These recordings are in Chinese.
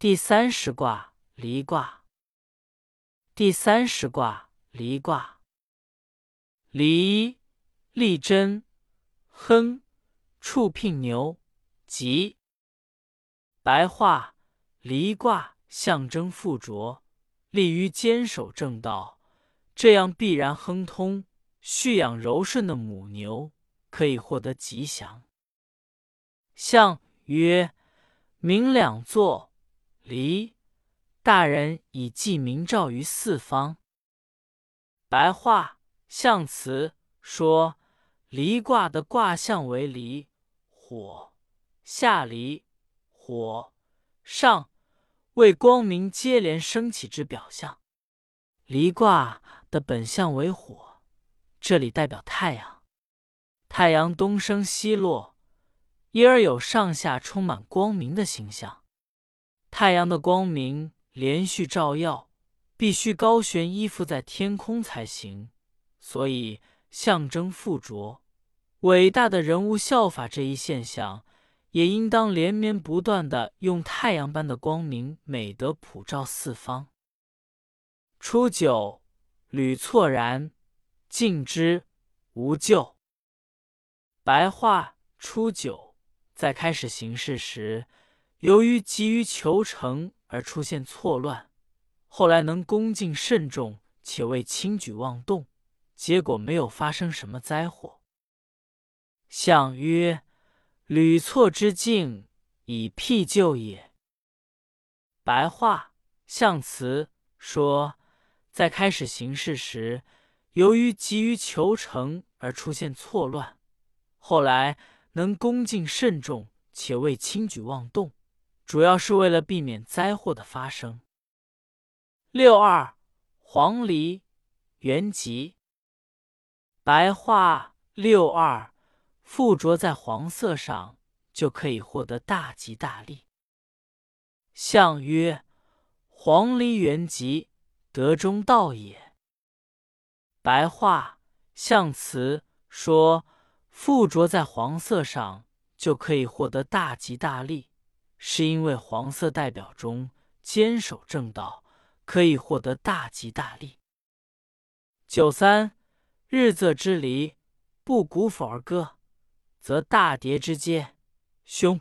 第三十卦离卦。第三十卦离卦。离，立贞，亨，触聘牛，吉。白话：离卦象征附着，利于坚守正道，这样必然亨通。蓄养柔顺的母牛，可以获得吉祥。象曰：明两座，离。大人以记明照于四方。白话象辞说，离卦的卦象为离火，下离火上，为光明接连升起之表象。离卦的本象为火，这里代表太阳。太阳东升西落，因而有上下充满光明的形象。太阳的光明。连续照耀，必须高悬依附在天空才行，所以象征附着。伟大的人物效法这一现象，也应当连绵不断的用太阳般的光明美德普照四方。初九，屡错然，敬之，无咎。白话：初九，在开始行事时，由于急于求成。而出现错乱，后来能恭敬慎重，且未轻举妄动，结果没有发生什么灾祸。象曰：屡错之境，以辟咎也。白话象辞说，在开始行事时，由于急于求成而出现错乱，后来能恭敬慎重，且未轻举妄动。主要是为了避免灾祸的发生。六二黄鹂原吉。白话：六二附着在黄色上，就可以获得大吉大利。象曰：黄鹂原吉，德中道也。白话象辞说，附着在黄色上，就可以获得大吉大利。是因为黄色代表中坚守正道，可以获得大吉大利。九三，日昃之离，不鼓否而歌，则大跌之阶，凶。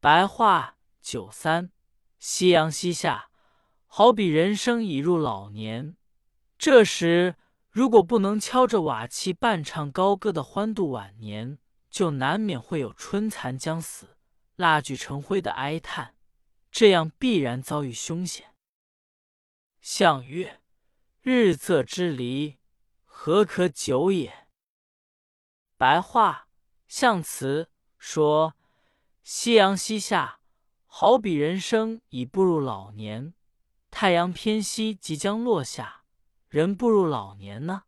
白话：九三，夕阳西下，好比人生已入老年。这时如果不能敲着瓦器伴唱高歌的欢度晚年，就难免会有春残将死。蜡炬成灰的哀叹，这样必然遭遇凶险。象曰：日昃之离，何可久也？白话象辞说：夕阳西下，好比人生已步入老年；太阳偏西，即将落下，人步入老年呢，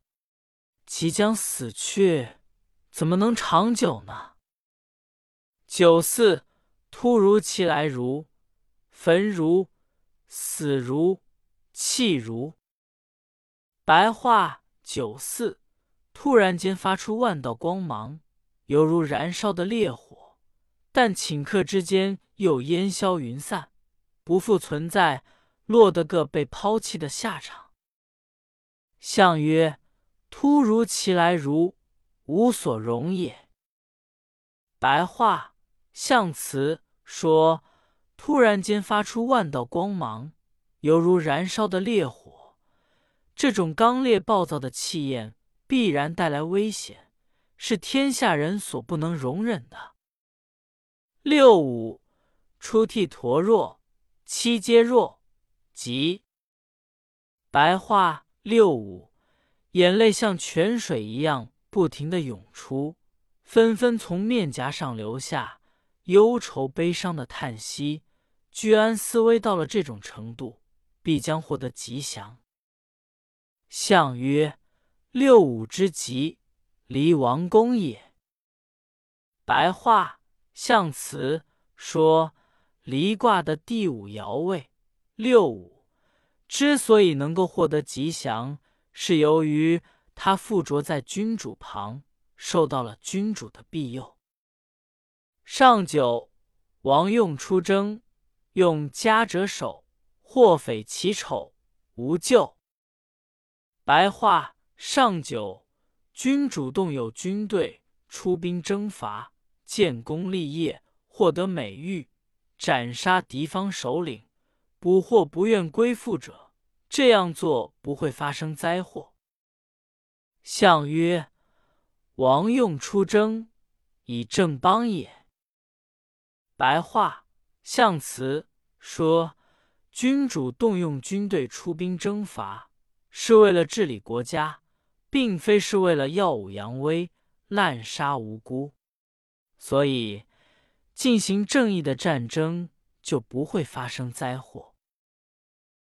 即将死去，怎么能长久呢？九四。突如其来，如焚如死如气如。白话：九四，突然间发出万道光芒，犹如燃烧的烈火；但顷刻之间又烟消云散，不复存在，落得个被抛弃的下场。象曰：突如其来，如无所容也。白话。象辞说：“突然间发出万道光芒，犹如燃烧的烈火。这种刚烈暴躁的气焰，必然带来危险，是天下人所不能容忍的。”六五，出涕橐若，七皆若，即白话：六五，眼泪像泉水一样不停的涌出，纷纷从面颊上流下。忧愁悲伤的叹息，居安思危到了这种程度，必将获得吉祥。象曰：六五之吉，离王公也。白话象辞说，离卦的第五爻位六五，之所以能够获得吉祥，是由于它附着在君主旁，受到了君主的庇佑。上九，王用出征，用家者守，或匪其丑，无咎。白话上九，君主动有军队出兵征伐，建功立业，获得美誉，斩杀敌方首领，捕获不愿归附者，这样做不会发生灾祸。相曰：王用出征，以正邦也。白话。象辞说，君主动用军队出兵征伐，是为了治理国家，并非是为了耀武扬威、滥杀无辜。所以，进行正义的战争就不会发生灾祸。